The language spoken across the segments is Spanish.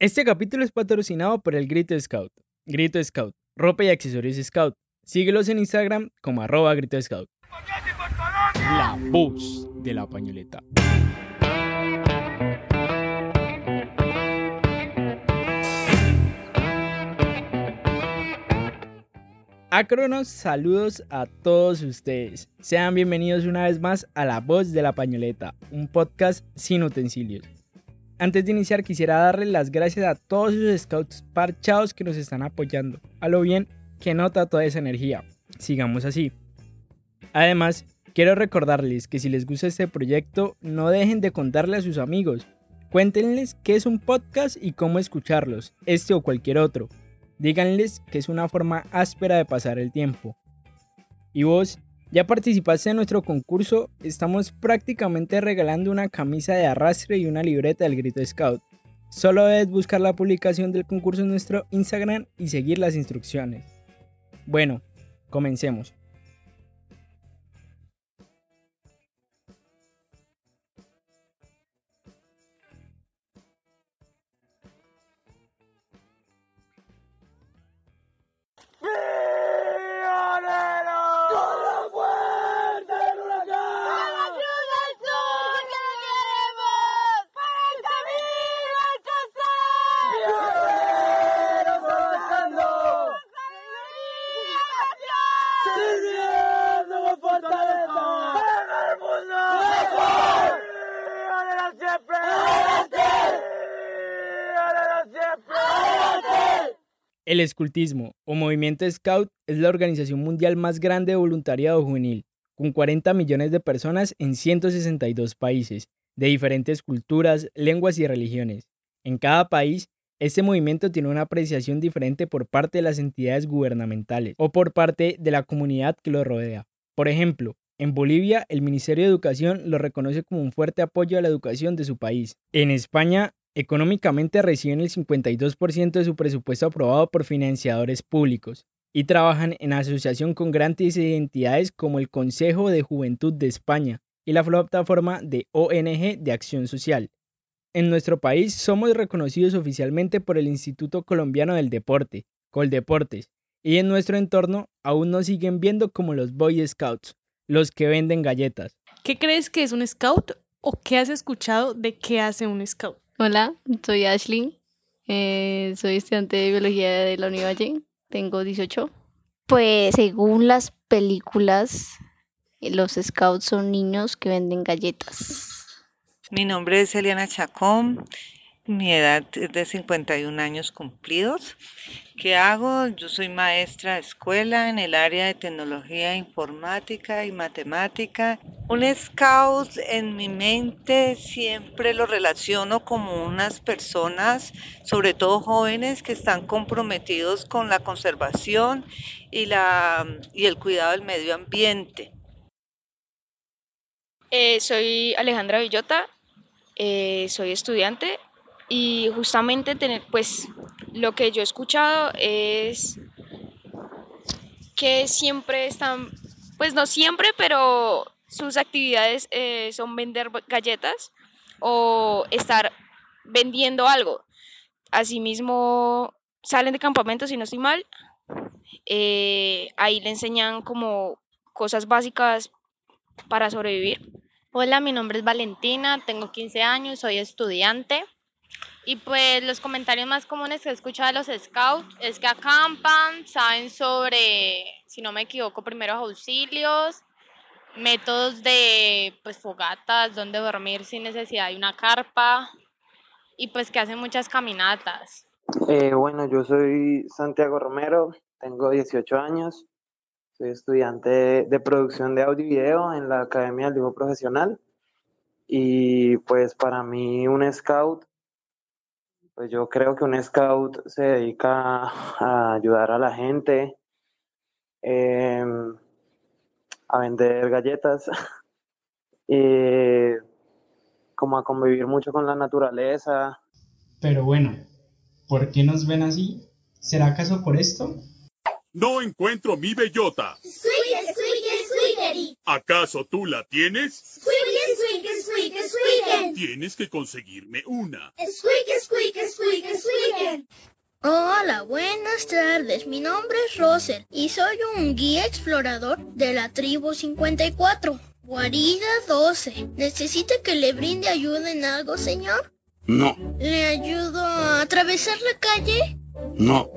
Este capítulo es patrocinado por el Grito Scout. Grito Scout, ropa y accesorios Scout. Síguelos en Instagram como arroba Grito Scout. La voz de la pañoleta. Acronos, saludos a todos ustedes. Sean bienvenidos una vez más a La Voz de la Pañoleta, un podcast sin utensilios. Antes de iniciar quisiera darle las gracias a todos esos scouts parchados que nos están apoyando. A lo bien que nota toda esa energía. Sigamos así. Además, quiero recordarles que si les gusta este proyecto, no dejen de contarle a sus amigos. Cuéntenles qué es un podcast y cómo escucharlos, este o cualquier otro. Díganles que es una forma áspera de pasar el tiempo. Y vos, ya participaste en nuestro concurso, estamos prácticamente regalando una camisa de arrastre y una libreta del Grito Scout. Solo debes buscar la publicación del concurso en nuestro Instagram y seguir las instrucciones. Bueno, comencemos. El escultismo o movimiento Scout es la organización mundial más grande de voluntariado juvenil, con 40 millones de personas en 162 países, de diferentes culturas, lenguas y religiones. En cada país, este movimiento tiene una apreciación diferente por parte de las entidades gubernamentales o por parte de la comunidad que lo rodea. Por ejemplo, en Bolivia, el Ministerio de Educación lo reconoce como un fuerte apoyo a la educación de su país. En España, Económicamente reciben el 52% de su presupuesto aprobado por financiadores públicos y trabajan en asociación con grandes entidades como el Consejo de Juventud de España y la plataforma de ONG de Acción Social. En nuestro país somos reconocidos oficialmente por el Instituto Colombiano del Deporte, Coldeportes, y en nuestro entorno aún nos siguen viendo como los Boy Scouts, los que venden galletas. ¿Qué crees que es un scout o qué has escuchado de qué hace un scout? Hola, soy Ashley. Eh, soy estudiante de biología de la Univalle. Tengo 18. Pues según las películas, los scouts son niños que venden galletas. Mi nombre es Eliana Chacón. Mi edad es de 51 años cumplidos. ¿Qué hago? Yo soy maestra de escuela en el área de tecnología informática y matemática. Un scout en mi mente siempre lo relaciono como unas personas, sobre todo jóvenes, que están comprometidos con la conservación y, la, y el cuidado del medio ambiente. Eh, soy Alejandra Villota, eh, soy estudiante y justamente tener, pues lo que yo he escuchado es que siempre están, pues no siempre, pero sus actividades eh, son vender galletas o estar vendiendo algo. Asimismo, salen de campamento, si no estoy mal, eh, ahí le enseñan como cosas básicas para sobrevivir. Hola, mi nombre es Valentina, tengo 15 años, soy estudiante. Y pues los comentarios más comunes que he escuchado de los scouts es que acampan, saben sobre, si no me equivoco, primeros auxilios, métodos de pues fogatas, dónde dormir sin necesidad de una carpa y pues que hacen muchas caminatas. Eh, bueno, yo soy Santiago Romero, tengo 18 años, soy estudiante de producción de audio y video en la Academia del Dibujo Profesional y pues para mí un scout pues yo creo que un scout se dedica a ayudar a la gente, em, a vender galletas, y como a convivir mucho con la naturaleza. Pero bueno, ¿por qué nos ven así? ¿Será acaso por esto? No encuentro mi bellota. ¿Acaso tú la tienes? Squeaken. Tienes que conseguirme una. Squeak, squeak, squeak, squeaken. Hola, buenas tardes. Mi nombre es Russell y soy un guía explorador de la tribu 54. Guarida 12. ¿Necesita que le brinde ayuda en algo, señor? No, ¿Le ayudo a atravesar la calle? no,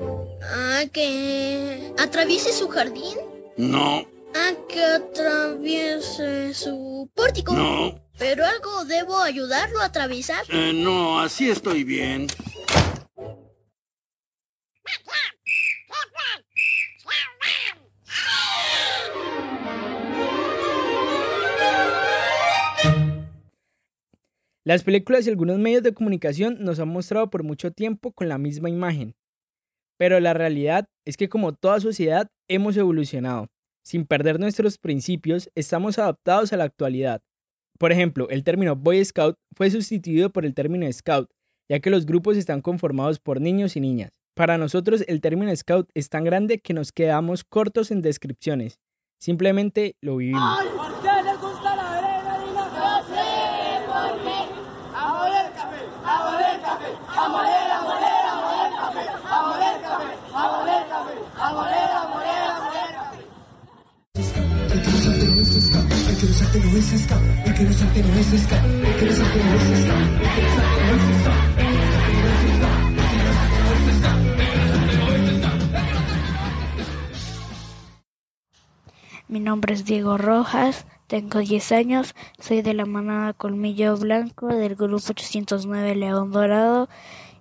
¿A que atraviese su jardín? no, ¿A que atraviese su pórtico? no, ¿Pero algo debo ayudarlo a atravesar? eh, no, así estoy bien. Las películas y algunos medios de comunicación nos han mostrado por mucho tiempo con la misma imagen. Pero la realidad es que como toda sociedad hemos evolucionado. Sin perder nuestros principios, estamos adaptados a la actualidad. Por ejemplo, el término Boy Scout fue sustituido por el término Scout, ya que los grupos están conformados por niños y niñas. Para nosotros el término Scout es tan grande que nos quedamos cortos en descripciones. Simplemente lo vivimos. Mi nombre es Diego Rojas, tengo 10 años, soy de la manada Colmillo Blanco del grupo 809 León Dorado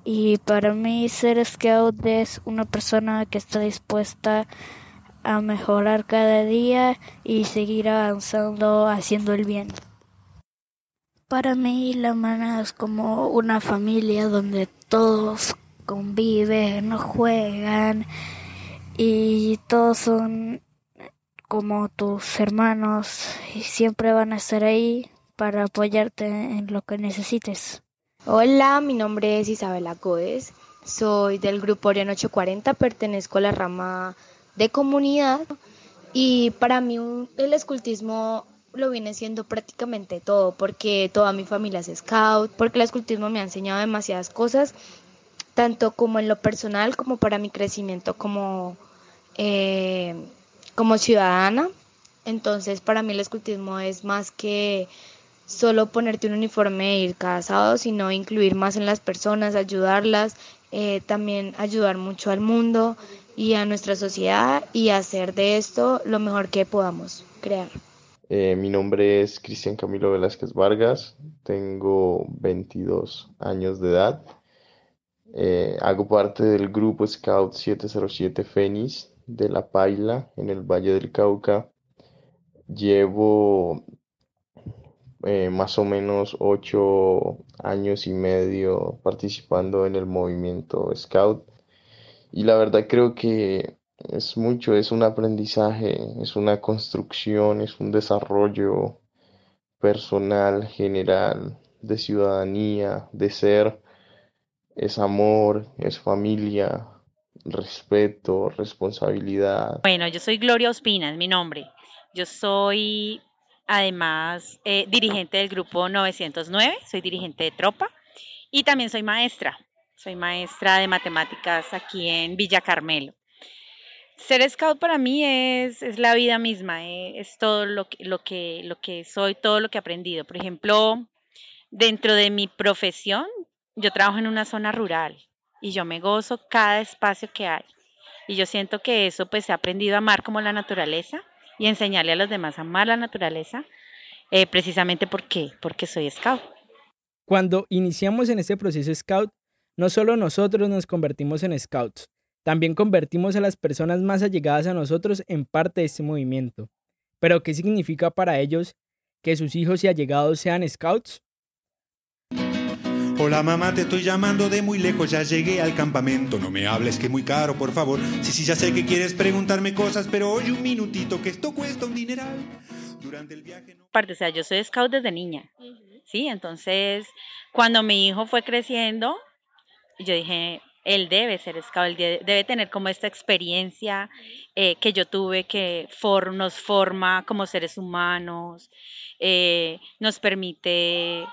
y para mí ser scout es una persona que está dispuesta a mejorar cada día y seguir avanzando haciendo el bien. Para mí la manada es como una familia donde todos conviven, juegan y todos son como tus hermanos y siempre van a estar ahí para apoyarte en lo que necesites. Hola, mi nombre es Isabela Codes, soy del grupo Orión 840, pertenezco a la rama de comunidad y para mí el escultismo lo viene siendo prácticamente todo, porque toda mi familia es scout, porque el escultismo me ha enseñado demasiadas cosas, tanto como en lo personal como para mi crecimiento como, eh, como ciudadana. Entonces para mí el escultismo es más que solo ponerte un uniforme e ir cada sábado, sino incluir más en las personas, ayudarlas, eh, también ayudar mucho al mundo y a nuestra sociedad y hacer de esto lo mejor que podamos crear. Eh, mi nombre es Cristian Camilo Velázquez Vargas, tengo 22 años de edad. Eh, hago parte del grupo Scout 707 Fénix de La Paila en el Valle del Cauca. Llevo eh, más o menos ocho años y medio participando en el movimiento Scout y la verdad creo que es mucho, es un aprendizaje, es una construcción, es un desarrollo personal, general, de ciudadanía, de ser, es amor, es familia, respeto, responsabilidad. Bueno, yo soy Gloria Ospina, es mi nombre. Yo soy además eh, dirigente del grupo 909, soy dirigente de tropa y también soy maestra. Soy maestra de matemáticas aquí en Villa Carmelo. Ser scout para mí es, es la vida misma, eh, es todo lo que, lo, que, lo que soy, todo lo que he aprendido. Por ejemplo, dentro de mi profesión, yo trabajo en una zona rural y yo me gozo cada espacio que hay. Y yo siento que eso pues he aprendido a amar como la naturaleza y enseñarle a los demás a amar la naturaleza, eh, precisamente porque, porque soy scout. Cuando iniciamos en este proceso scout, no solo nosotros nos convertimos en scouts, también convertimos a las personas más allegadas a nosotros en parte de este movimiento. Pero ¿qué significa para ellos que sus hijos y allegados sean scouts? Hola mamá, te estoy llamando de muy lejos, ya llegué al campamento. No me hables que es muy caro, por favor. Sí, sí, ya sé que quieres preguntarme cosas, pero oye un minutito, que esto cuesta un dineral. Durante el viaje no... Parte, o sea, yo soy scout desde niña, ¿sí? Entonces, cuando mi hijo fue creciendo, yo dije, él debe ser scout, él de- debe tener como esta experiencia eh, que yo tuve que nos forma como seres humanos, eh, nos permite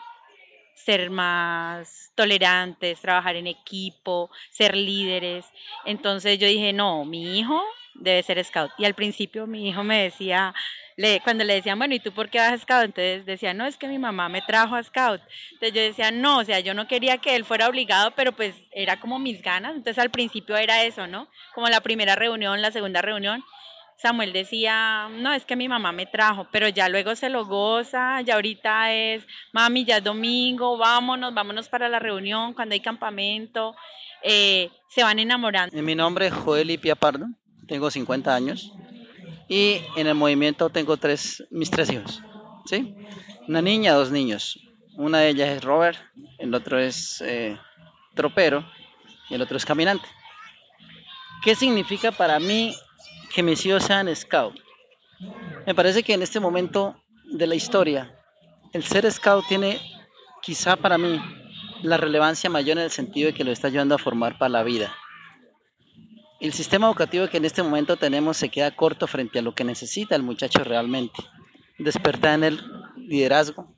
ser más tolerantes, trabajar en equipo, ser líderes. Entonces yo dije, no, mi hijo debe ser scout. Y al principio mi hijo me decía, le, cuando le decían, bueno, ¿y tú por qué vas a scout? Entonces decía, no, es que mi mamá me trajo a scout. Entonces yo decía, no, o sea, yo no quería que él fuera obligado, pero pues era como mis ganas. Entonces al principio era eso, ¿no? Como la primera reunión, la segunda reunión. Samuel decía, no, es que mi mamá me trajo, pero ya luego se lo goza, ya ahorita es, mami, ya es domingo, vámonos, vámonos para la reunión, cuando hay campamento, eh, se van enamorando. Mi nombre es Joel Ipia Pardo, tengo 50 años y en el movimiento tengo tres, mis tres hijos, ¿sí? Una niña, dos niños. Una de ellas es Robert, el otro es eh, tropero y el otro es caminante. ¿Qué significa para mí que mis hijos sean scout. Me parece que en este momento de la historia, el ser scout tiene quizá para mí la relevancia mayor en el sentido de que lo está ayudando a formar para la vida. El sistema educativo que en este momento tenemos se queda corto frente a lo que necesita el muchacho realmente. Despertar en el liderazgo,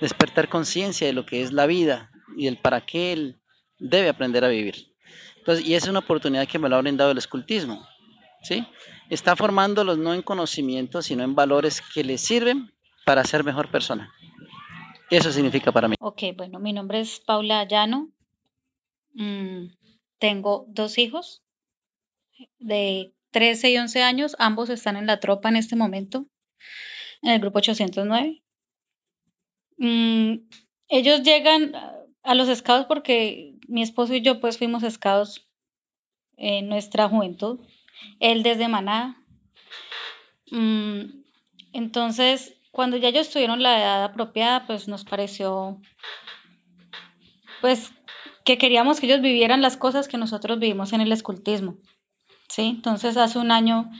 despertar conciencia de lo que es la vida y el para qué él debe aprender a vivir. Entonces, y es una oportunidad que me lo ha brindado el escultismo. ¿sí? Está formándolos no en conocimientos, sino en valores que les sirven para ser mejor persona. Eso significa para mí. Ok, bueno, mi nombre es Paula Llano. Mm, tengo dos hijos de 13 y 11 años. Ambos están en la tropa en este momento, en el grupo 809. Mm, ellos llegan a los scouts porque mi esposo y yo pues fuimos scouts en nuestra juventud él desde Maná. Mm, entonces, cuando ya ellos tuvieron la edad apropiada, pues nos pareció, pues, que queríamos que ellos vivieran las cosas que nosotros vivimos en el escultismo. ¿Sí? Entonces, hace un año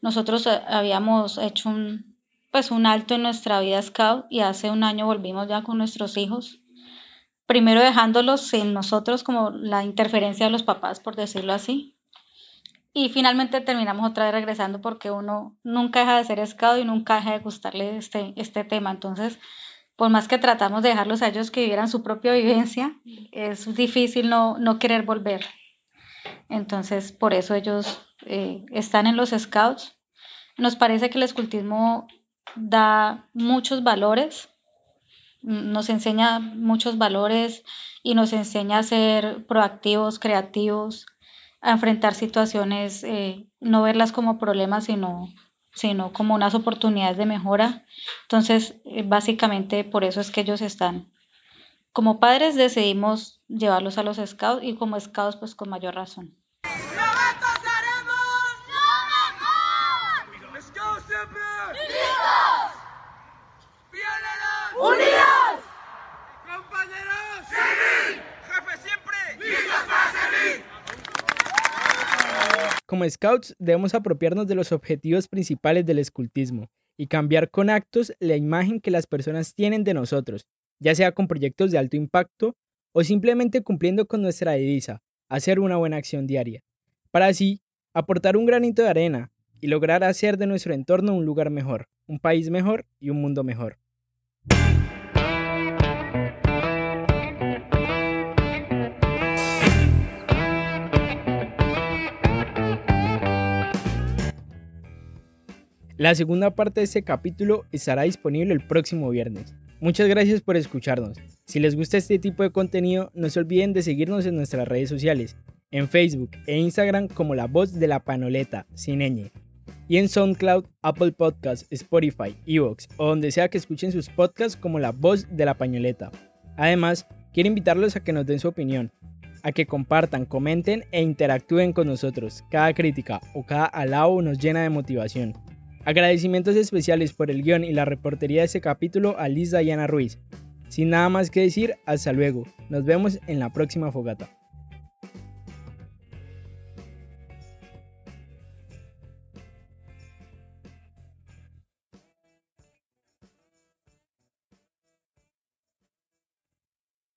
nosotros eh, habíamos hecho un, pues, un alto en nuestra vida scout y hace un año volvimos ya con nuestros hijos. Primero dejándolos en nosotros como la interferencia de los papás, por decirlo así, y finalmente terminamos otra vez regresando porque uno nunca deja de ser scout y nunca deja de gustarle este, este tema. Entonces, por más que tratamos de dejarlos a ellos que vivieran su propia vivencia, es difícil no, no querer volver. Entonces, por eso ellos eh, están en los scouts. Nos parece que el escultismo da muchos valores, nos enseña muchos valores y nos enseña a ser proactivos, creativos, a enfrentar situaciones, eh, no verlas como problemas, sino, sino como unas oportunidades de mejora. Entonces, eh, básicamente por eso es que ellos están. Como padres decidimos llevarlos a los scouts y como scouts pues con mayor razón. Como scouts debemos apropiarnos de los objetivos principales del escultismo y cambiar con actos la imagen que las personas tienen de nosotros, ya sea con proyectos de alto impacto o simplemente cumpliendo con nuestra divisa, hacer una buena acción diaria, para así aportar un granito de arena y lograr hacer de nuestro entorno un lugar mejor, un país mejor y un mundo mejor. La segunda parte de este capítulo estará disponible el próximo viernes. Muchas gracias por escucharnos. Si les gusta este tipo de contenido, no se olviden de seguirnos en nuestras redes sociales, en Facebook e Instagram como La Voz de la Panoleta, sin ñ, y en SoundCloud, Apple Podcasts, Spotify, Evox o donde sea que escuchen sus podcasts como La Voz de la Pañoleta. Además, quiero invitarlos a que nos den su opinión, a que compartan, comenten e interactúen con nosotros. Cada crítica o cada alabo nos llena de motivación. Agradecimientos especiales por el guion y la reportería de este capítulo a Liz Diana Ruiz. Sin nada más que decir, hasta luego. Nos vemos en la próxima fogata.